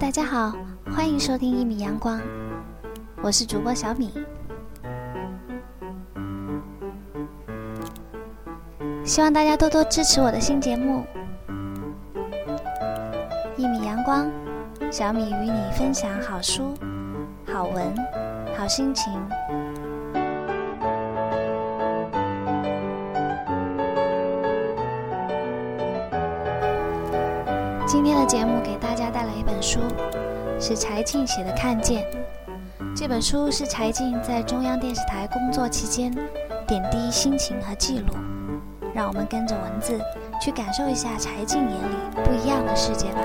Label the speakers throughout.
Speaker 1: 大家好，欢迎收听一米阳光，我是主播小米。希望大家多多支持我的新节目《一米阳光》，小米与你分享好书、好文、好心情。节目给大家带来一本书，是柴静写的《看见》。这本书是柴静在中央电视台工作期间点滴心情和记录。让我们跟着文字去感受一下柴静眼里不一样的世界吧。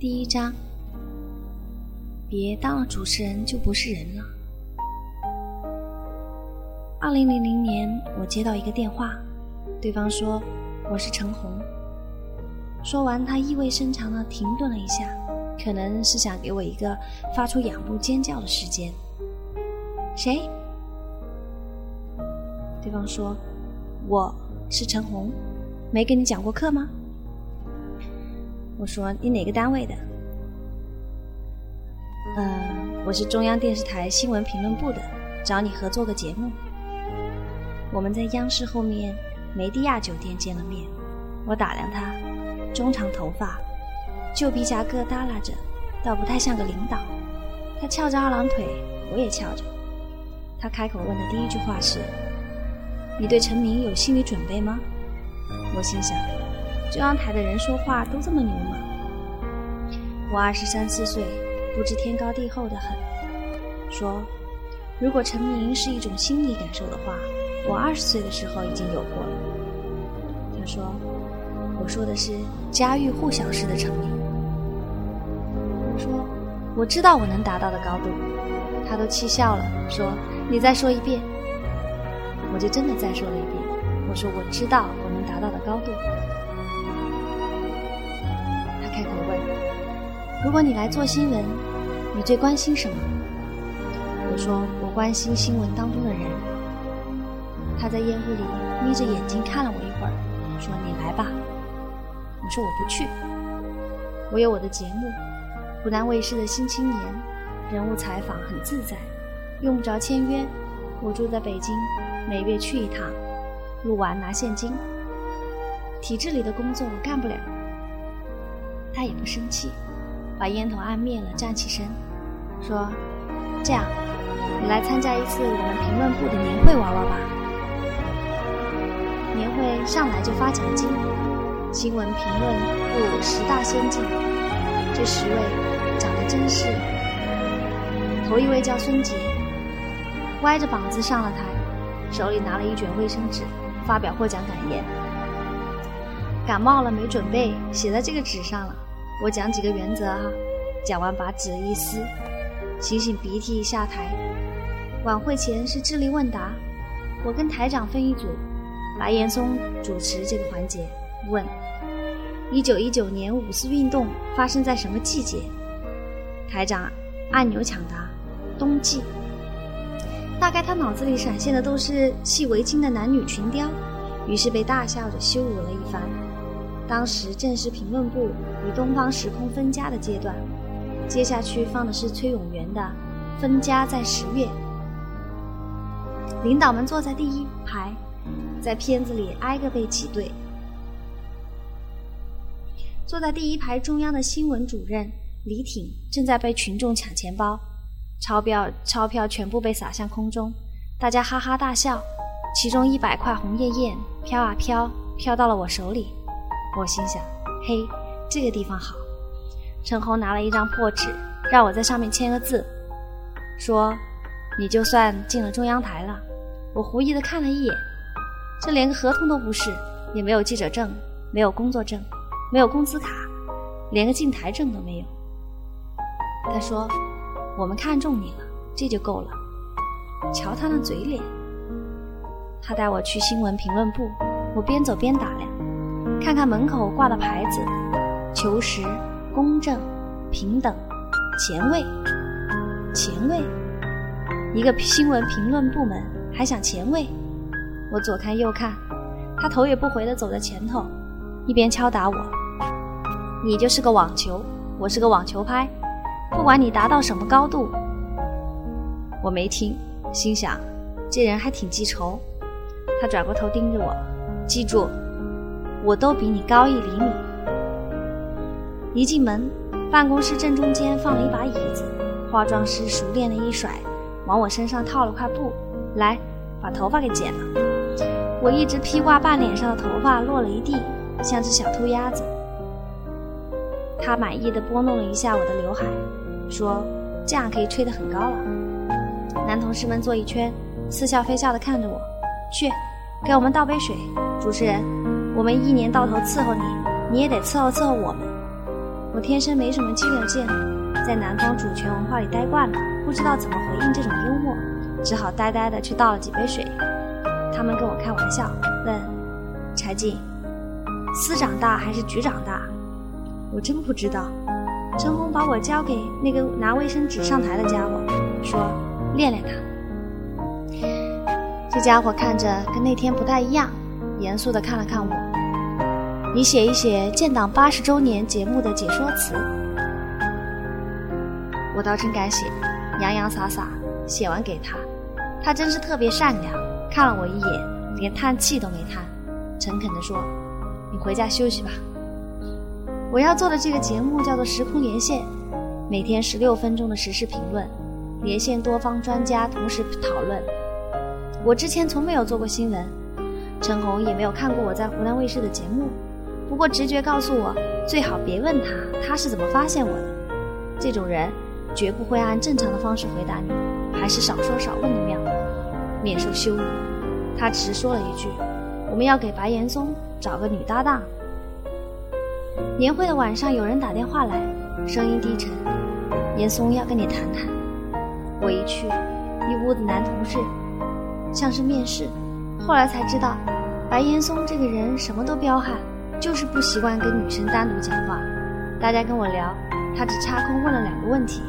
Speaker 1: 第一章，别当了主持人就不是人了。二零零零年，我接到一个电话，对方说我是陈红。说完，他意味深长的停顿了一下，可能是想给我一个发出仰慕尖叫的时间。谁？对方说：“我是陈红，没跟你讲过课吗？”我说：“你哪个单位的？”嗯，我是中央电视台新闻评论部的，找你合作个节目。我们在央视后面梅地亚酒店见了面，我打量他。中长头发，旧皮夹克耷拉着，倒不太像个领导。他翘着二郎腿，我也翘着。他开口问的第一句话是：“你对成名有心理准备吗？”我心想：中央台的人说话都这么牛吗？我二十三四岁，不知天高地厚的很。说：“如果成名是一种心理感受的话，我二十岁的时候已经有过了。”他说。我说的是家喻户晓式的成名。我说我知道我能达到的高度，他都气笑了，说你再说一遍。我就真的再说了一遍，我说我知道我能达到的高度。他开口问：如果你来做新闻，你最关心什么？我说我关心新闻当中的人。他在烟雾里眯着眼睛看了我一会儿，说你来吧。我说我不去，我有我的节目，湖南卫视的新青年，人物采访很自在，用不着签约。我住在北京，每月去一趟，录完拿现金。体制里的工作我干不了。他也不生气，把烟头按灭了，站起身，说：“这样，你来参加一次我们评论部的年会玩玩吧。年会上来就发奖金。”新闻评论部十大先进，这十位长得真是。头一位叫孙杰，歪着膀子上了台，手里拿了一卷卫生纸，发表获奖感言。感冒了没准备，写在这个纸上了。我讲几个原则哈。讲完把纸一撕，擤擤鼻涕下台。晚会前是智力问答，我跟台长分一组，白岩松主持这个环节。问：一九一九年五四运动发生在什么季节？台长按钮抢答：冬季。大概他脑子里闪现的都是系围巾的男女群雕，于是被大笑着羞辱了一番。当时正是评论部与东方时空分家的阶段，接下去放的是崔永元的《分家在十月》。领导们坐在第一排，在片子里挨个被挤兑。坐在第一排中央的新闻主任李挺正在被群众抢钱包，钞票钞票全部被撒向空中，大家哈哈大笑。其中一百块红艳艳飘啊飘，飘到了我手里。我心想：嘿，这个地方好。陈红拿了一张破纸，让我在上面签个字，说：“你就算进了中央台了。”我狐疑的看了一眼，这连个合同都不是，也没有记者证，没有工作证。没有工资卡，连个进台证都没有。他说：“我们看中你了，这就够了。”瞧他那嘴脸。他带我去新闻评论部，我边走边打量，看看门口挂的牌子：求实、公正、平等、前卫。前卫？一个新闻评论部门还想前卫？我左看右看，他头也不回地走在前头，一边敲打我：“你就是个网球，我是个网球拍，不管你达到什么高度。”我没听，心想这人还挺记仇。他转过头盯着我，记住，我都比你高一厘米。一进门，办公室正中间放了一把椅子，化妆师熟练的一甩，往我身上套了块布，来，把头发给剪了。我一直披挂半脸上的头发落了一地，像只小秃鸭子。他满意的拨弄了一下我的刘海，说：“这样可以吹得很高了。”男同事们坐一圈，似笑非笑的看着我，去，给我们倒杯水。主持人，我们一年到头伺候你，你也得伺候伺候我们。我天生没什么激流劲，在南方主权文化里待惯了，不知道怎么回应这种幽默，只好呆呆的去倒了几杯水。他们跟我开玩笑，问柴静，司长大还是局长大？我真不知道。陈红把我交给那个拿卫生纸上台的家伙，说。练练他。这家伙看着跟那天不太一样，严肃地看了看我。你写一写建党八十周年节目的解说词。我倒真敢写，洋洋洒洒写完给他。他真是特别善良，看了我一眼，连叹气都没叹，诚恳地说：“你回家休息吧。”我要做的这个节目叫做《时空连线》，每天十六分钟的时事评论。连线多方专家同时讨论。我之前从没有做过新闻，陈红也没有看过我在湖南卫视的节目。不过直觉告诉我，最好别问他他是怎么发现我的。这种人绝不会按正常的方式回答你，还是少说少问的妙，免受羞辱。他只说了一句：“我们要给白岩松找个女搭档。”年会的晚上，有人打电话来，声音低沉：“岩松要跟你谈谈。”我一去，一屋子男同事，像是面试。后来才知道，白岩松这个人什么都彪悍，就是不习惯跟女生单独讲话。大家跟我聊，他只插空问了两个问题：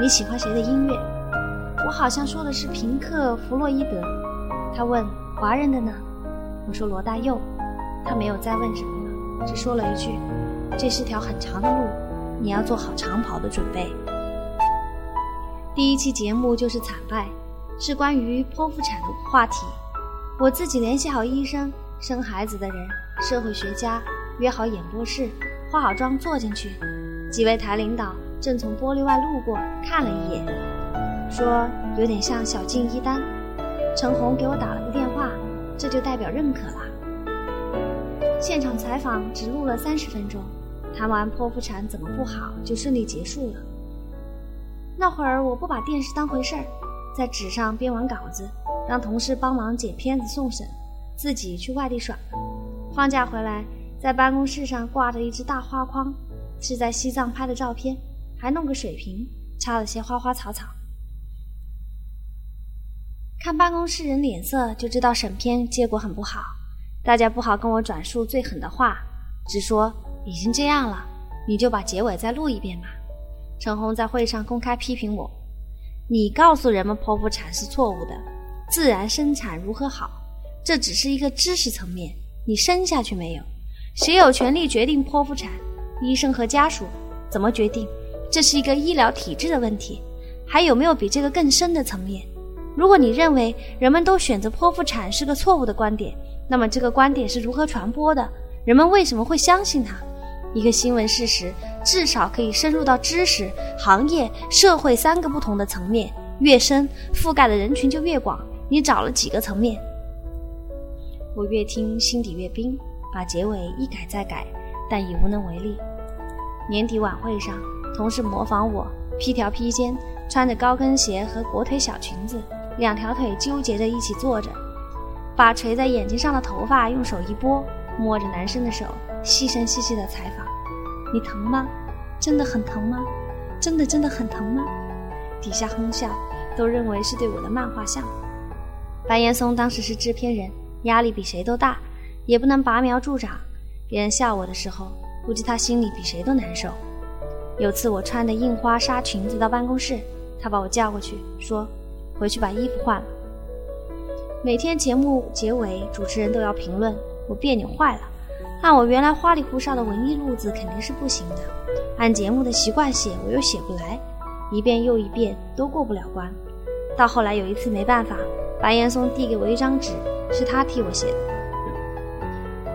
Speaker 1: 你喜欢谁的音乐？我好像说的是平克·弗洛伊德。他问华人的呢？我说罗大佑。他没有再问什么了，只说了一句：这是条很长的路，你要做好长跑的准备。第一期节目就是惨败，是关于剖腹产的话题。我自己联系好医生、生孩子的人、社会学家，约好演播室，化好妆坐进去。几位台领导正从玻璃外路过，看了一眼，说有点像小静一丹。陈红给我打了个电话，这就代表认可了。现场采访只录了三十分钟，谈完剖腹产怎么不好，就顺利结束了。那会儿我不把电视当回事儿，在纸上编完稿子，让同事帮忙剪片子送审，自己去外地耍了。放假回来，在办公室上挂着一只大花筐，是在西藏拍的照片，还弄个水瓶，插了些花花草草。看办公室人脸色就知道审片结果很不好，大家不好跟我转述最狠的话，只说已经这样了，你就把结尾再录一遍吧。陈红在会上公开批评我：“你告诉人们剖腹产是错误的，自然生产如何好？这只是一个知识层面，你生下去没有？谁有权利决定剖腹产？医生和家属怎么决定？这是一个医疗体制的问题。还有没有比这个更深的层面？如果你认为人们都选择剖腹产是个错误的观点，那么这个观点是如何传播的？人们为什么会相信它？一个新闻事实。”至少可以深入到知识、行业、社会三个不同的层面，越深覆盖的人群就越广。你找了几个层面？我越听心底越冰，把结尾一改再改，但已无能为力。年底晚会上，同事模仿我，披条披肩，穿着高跟鞋和裹腿小裙子，两条腿纠结着一起坐着，把垂在眼睛上的头发用手一拨，摸着男生的手，细声细细的采访。你疼吗？真的很疼吗？真的真的很疼吗？底下哼笑，都认为是对我的漫画像。白岩松当时是制片人，压力比谁都大，也不能拔苗助长。别人笑我的时候，估计他心里比谁都难受。有次我穿的印花纱裙子到办公室，他把我叫过去，说：“回去把衣服换了。”每天节目结尾，主持人都要评论，我别扭坏了。按我原来花里胡哨的文艺路子肯定是不行的，按节目的习惯写我又写不来，一遍又一遍都过不了关。到后来有一次没办法，白岩松递给我一张纸，是他替我写的。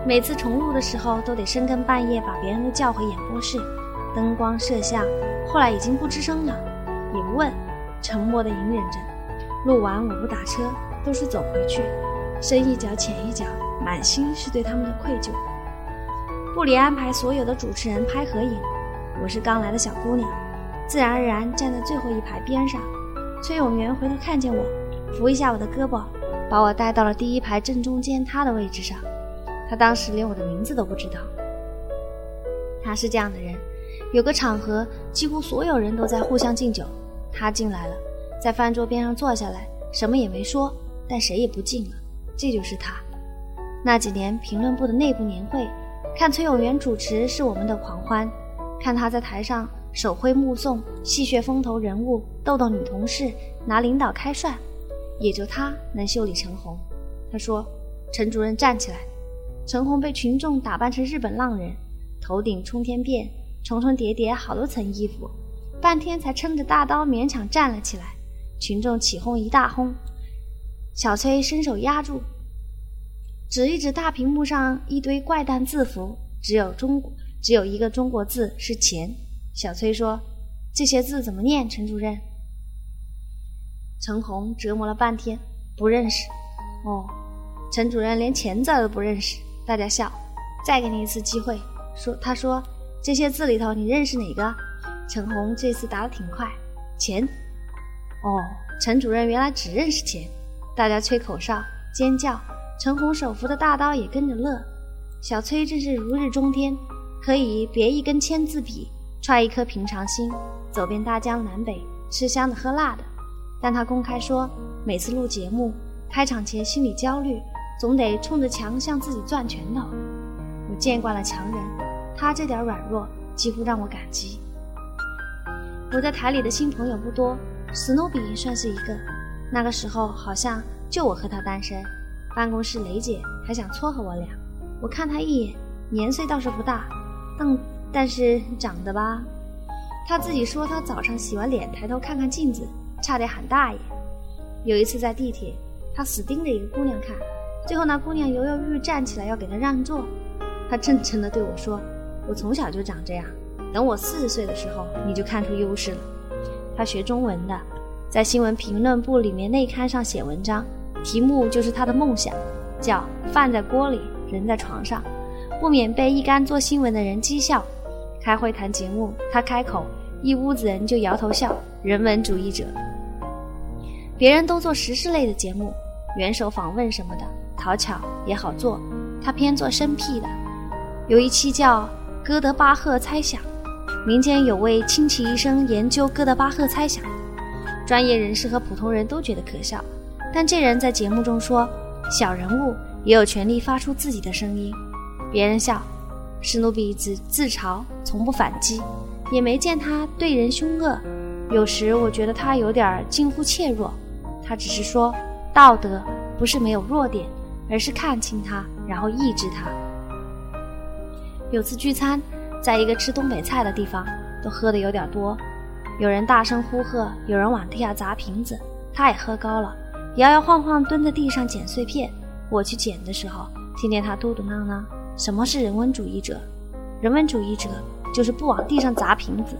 Speaker 1: 每次重录的时候都得深更半夜把别人都叫回演播室，灯光摄像，后来已经不吱声了，也不问，沉默的隐忍着。录完我不打车，都是走回去，深一脚浅一脚，满心是对他们的愧疚。部里安排所有的主持人拍合影，我是刚来的小姑娘，自然而然站在最后一排边上。崔永元回头看见我，扶一下我的胳膊，把我带到了第一排正中间他的位置上。他当时连我的名字都不知道。他是这样的人，有个场合，几乎所有人都在互相敬酒，他进来了，在饭桌边上坐下来，什么也没说，但谁也不敬了。这就是他。那几年评论部的内部年会。看崔永元主持是我们的狂欢，看他在台上手挥目送，戏谑风头人物，逗逗女同事，拿领导开涮，也就他能修理陈红。他说：“陈主任站起来。”陈红被群众打扮成日本浪人，头顶冲天辫，重重叠叠好多层衣服，半天才撑着大刀勉强站了起来。群众起哄一大哄，小崔伸手压住。指一指大屏幕上一堆怪诞字符，只有中只有一个中国字是钱。小崔说：“这些字怎么念？”陈主任。陈红折磨了半天，不认识。哦，陈主任连钱字都不认识。大家笑。再给你一次机会，说他说这些字里头你认识哪个？陈红这次答得挺快，钱。哦，陈主任原来只认识钱。大家吹口哨，尖叫。陈红手扶的大刀也跟着乐，小崔真是如日中天，可以别一根签字笔，揣一颗平常心，走遍大江南北，吃香的喝辣的。但他公开说，每次录节目开场前心里焦虑，总得冲着墙向自己攥拳头。我见惯了强人，他这点软弱几乎让我感激。我在台里的新朋友不多，史努比算是一个。那个时候好像就我和他单身。办公室雷姐还想撮合我俩，我看他一眼，年岁倒是不大，但但是长得吧，他自己说他早上洗完脸抬头看看镜子，差点喊大爷。有一次在地铁，他死盯着一个姑娘看，最后那姑娘犹犹豫豫站起来要给他让座，他真诚地对我说：“我从小就长这样，等我四十岁的时候你就看出优势了。”他学中文的，在新闻评论部里面内刊上写文章。题目就是他的梦想，叫“饭在锅里，人在床上”，不免被一干做新闻的人讥笑。开会谈节目，他开口，一屋子人就摇头笑。人文主义者，别人都做时事类的节目，元首访问什么的，讨巧也好做，他偏做生僻的。有一期叫《哥德巴赫猜想》，民间有位亲戚医生研究哥德巴赫猜想，专业人士和普通人都觉得可笑。但这人在节目中说，小人物也有权利发出自己的声音。别人笑，史努比自自嘲，从不反击，也没见他对人凶恶。有时我觉得他有点近乎怯弱。他只是说，道德不是没有弱点，而是看清它，然后抑制它。有次聚餐，在一个吃东北菜的地方，都喝的有点多，有人大声呼喝，有人往地下砸瓶子，他也喝高了。摇摇晃晃蹲在地上捡碎片，我去捡的时候，听见他嘟嘟囔囔：“什么是人文主义者？人文主义者就是不往地上砸瓶子。”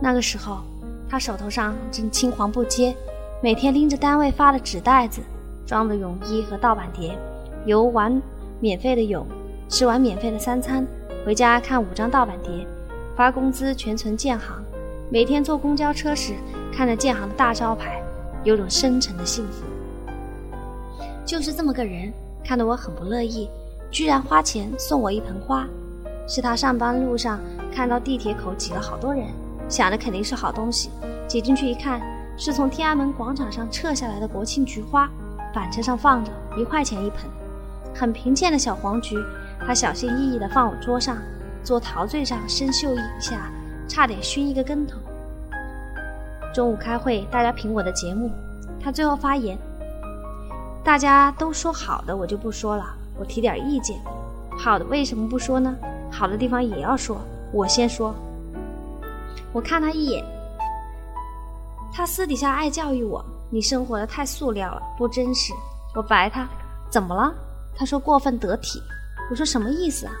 Speaker 1: 那个时候，他手头上正青黄不接，每天拎着单位发的纸袋子，装着泳衣和盗版碟，游玩免费的泳，吃完免费的三餐，回家看五张盗版碟，发工资全存建行。每天坐公交车时，看着建行的大招牌。有种深沉的幸福，就是这么个人，看得我很不乐意，居然花钱送我一盆花。是他上班路上看到地铁口挤了好多人，想着肯定是好东西，挤进去一看，是从天安门广场上撤下来的国庆菊花，板车上放着一块钱一盆，很贫贱的小黄菊。他小心翼翼地放我桌上，坐陶醉上生锈一下，差点熏一个跟头。中午开会，大家评我的节目，他最后发言：大家都说好的，我就不说了，我提点意见。好的为什么不说呢？好的地方也要说，我先说。我看他一眼，他私底下爱教育我：“你生活的太塑料了，不真实。”我白他：“怎么了？”他说：“过分得体。”我说：“什么意思啊？”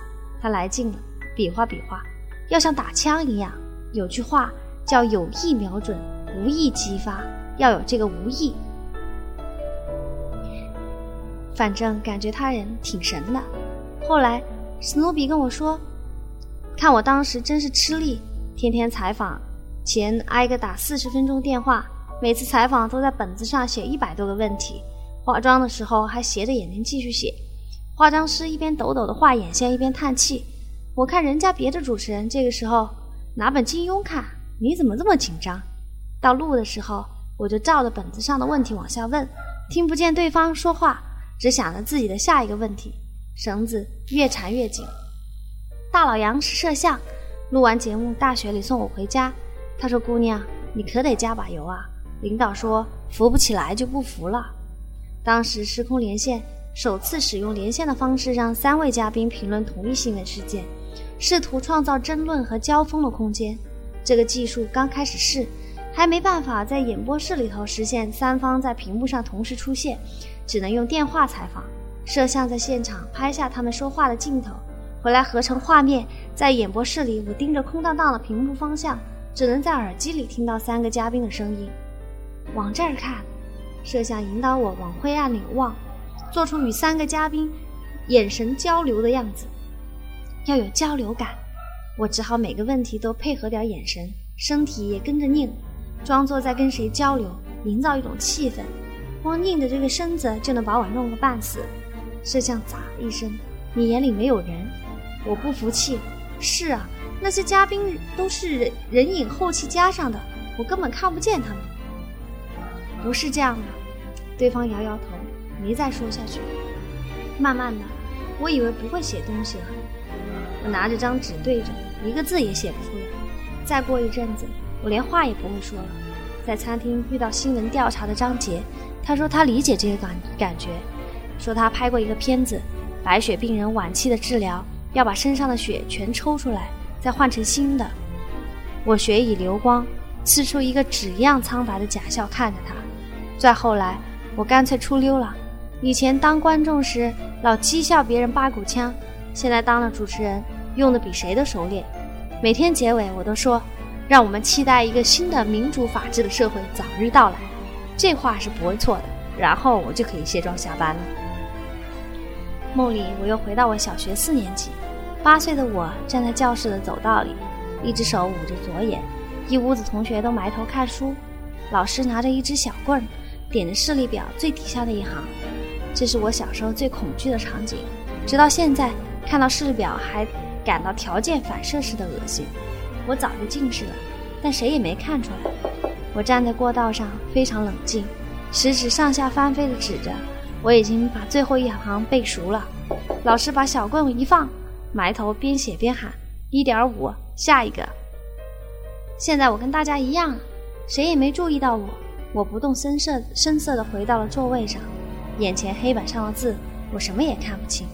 Speaker 1: 他来劲了，比划比划，要像打枪一样。有句话叫“有意瞄准，无意激发”，要有这个无意。反正感觉他人挺神的。后来，史努比跟我说：“看我当时真是吃力，天天采访前挨个打四十分钟电话，每次采访都在本子上写一百多个问题，化妆的时候还斜着眼睛继续写。化妆师一边抖抖的画眼线，一边叹气。我看人家别的主持人这个时候拿本金庸看，你怎么这么紧张？到录的时候，我就照着本子上的问题往下问，听不见对方说话，只想着自己的下一个问题。”绳子越缠越紧。大老杨是摄像，录完节目，大雪里送我回家。他说：“姑娘，你可得加把油啊！领导说扶不起来就不扶了。”当时时空连线首次使用连线的方式，让三位嘉宾评论同一新闻事件，试图创造争论和交锋的空间。这个技术刚开始试，还没办法在演播室里头实现三方在屏幕上同时出现，只能用电话采访。摄像在现场拍下他们说话的镜头，回来合成画面。在演播室里，我盯着空荡荡的屏幕方向，只能在耳机里听到三个嘉宾的声音。往这儿看，摄像引导我往灰暗里望，做出与三个嘉宾眼神交流的样子，要有交流感。我只好每个问题都配合点眼神，身体也跟着拧，装作在跟谁交流，营造一种气氛。光拧着这个身子就能把我弄个半死。摄像咋一声，你眼里没有人？我不服气。是啊，那些嘉宾都是人人影后期加上的，我根本看不见他们。不是这样的，对方摇摇头，没再说下去。慢慢的，我以为不会写东西了，我拿着张纸对着，一个字也写不出来。再过一阵子，我连话也不会说了。在餐厅遇到新闻调查的张杰，他说他理解这个感感觉。说他拍过一个片子，白血病人晚期的治疗，要把身上的血全抽出来，再换成新的。我血已流光，呲出一个纸一样苍白的假笑看着他。再后来，我干脆出溜了。以前当观众时老讥笑别人八股腔，现在当了主持人，用的比谁都熟练。每天结尾我都说，让我们期待一个新的民主法治的社会早日到来。这话是不会错的。然后我就可以卸妆下班了。梦里，我又回到我小学四年级，八岁的我站在教室的走道里，一只手捂着左眼，一屋子同学都埋头看书，老师拿着一支小棍儿，点着视力表最底下的一行。这是我小时候最恐惧的场景，直到现在看到视力表还感到条件反射似的恶心。我早就近视了，但谁也没看出来。我站在过道上，非常冷静，食指上下翻飞的指着。我已经把最后一行背熟了。老师把小棍一放，埋头边写边喊：“一点五，下一个。”现在我跟大家一样，谁也没注意到我。我不动声色声色的回到了座位上，眼前黑板上的字，我什么也看不清。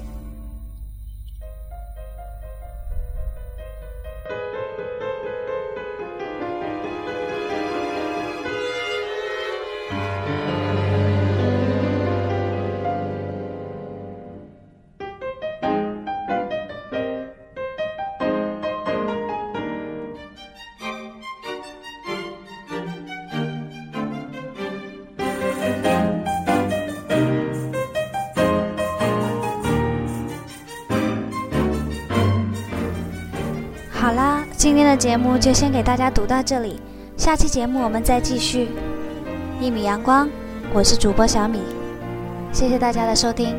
Speaker 1: 好啦，今天的节目就先给大家读到这里，下期节目我们再继续。一米阳光，我是主播小米，谢谢大家的收听。